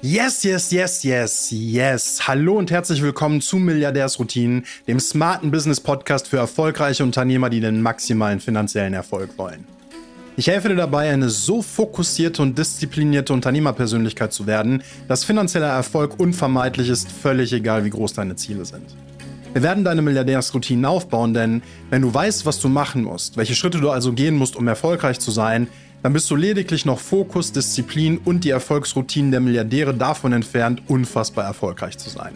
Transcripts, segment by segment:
Yes, yes, yes, yes, yes. Hallo und herzlich willkommen zu Milliardärsroutinen, dem smarten Business Podcast für erfolgreiche Unternehmer, die den maximalen finanziellen Erfolg wollen. Ich helfe dir dabei, eine so fokussierte und disziplinierte Unternehmerpersönlichkeit zu werden, dass finanzieller Erfolg unvermeidlich ist, völlig egal, wie groß deine Ziele sind. Wir werden deine Milliardärsroutinen aufbauen, denn wenn du weißt, was du machen musst, welche Schritte du also gehen musst, um erfolgreich zu sein, dann bist du lediglich noch Fokus, Disziplin und die Erfolgsroutinen der Milliardäre davon entfernt, unfassbar erfolgreich zu sein.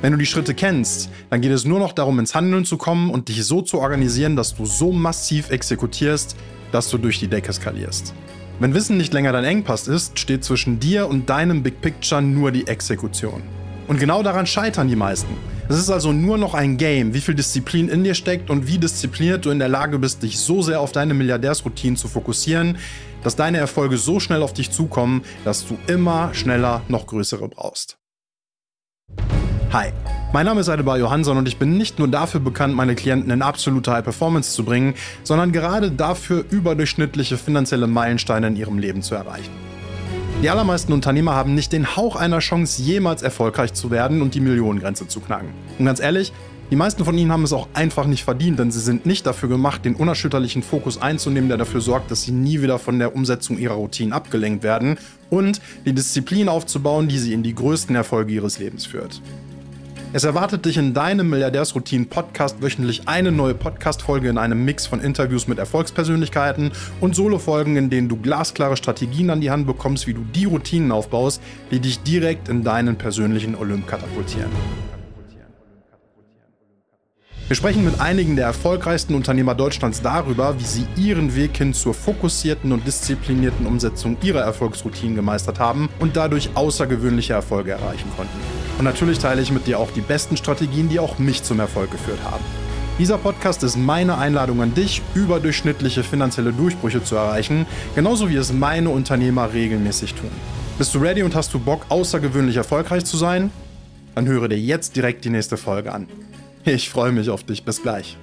Wenn du die Schritte kennst, dann geht es nur noch darum, ins Handeln zu kommen und dich so zu organisieren, dass du so massiv exekutierst, dass du durch die Decke skalierst. Wenn Wissen nicht länger dein Engpass ist, steht zwischen dir und deinem Big Picture nur die Exekution. Und genau daran scheitern die meisten. Es ist also nur noch ein Game, wie viel Disziplin in dir steckt und wie diszipliniert du in der Lage bist, dich so sehr auf deine Milliardärsroutinen zu fokussieren, dass deine Erfolge so schnell auf dich zukommen, dass du immer schneller noch größere brauchst. Hi, mein Name ist Adebar Johansson und ich bin nicht nur dafür bekannt, meine Klienten in absolute High Performance zu bringen, sondern gerade dafür, überdurchschnittliche finanzielle Meilensteine in ihrem Leben zu erreichen. Die allermeisten Unternehmer haben nicht den Hauch einer Chance, jemals erfolgreich zu werden und die Millionengrenze zu knacken. Und ganz ehrlich, die meisten von ihnen haben es auch einfach nicht verdient, denn sie sind nicht dafür gemacht, den unerschütterlichen Fokus einzunehmen, der dafür sorgt, dass sie nie wieder von der Umsetzung ihrer Routinen abgelenkt werden und die Disziplin aufzubauen, die sie in die größten Erfolge ihres Lebens führt. Es erwartet dich in deinem Milliardärsroutinen-Podcast wöchentlich eine neue Podcast-Folge in einem Mix von Interviews mit Erfolgspersönlichkeiten und Solo-Folgen, in denen du glasklare Strategien an die Hand bekommst, wie du die Routinen aufbaust, die dich direkt in deinen persönlichen Olymp katapultieren. Wir sprechen mit einigen der erfolgreichsten Unternehmer Deutschlands darüber, wie sie ihren Weg hin zur fokussierten und disziplinierten Umsetzung ihrer Erfolgsroutinen gemeistert haben und dadurch außergewöhnliche Erfolge erreichen konnten. Und natürlich teile ich mit dir auch die besten Strategien, die auch mich zum Erfolg geführt haben. Dieser Podcast ist meine Einladung an dich, überdurchschnittliche finanzielle Durchbrüche zu erreichen, genauso wie es meine Unternehmer regelmäßig tun. Bist du ready und hast du Bock, außergewöhnlich erfolgreich zu sein? Dann höre dir jetzt direkt die nächste Folge an. Ich freue mich auf dich. Bis gleich.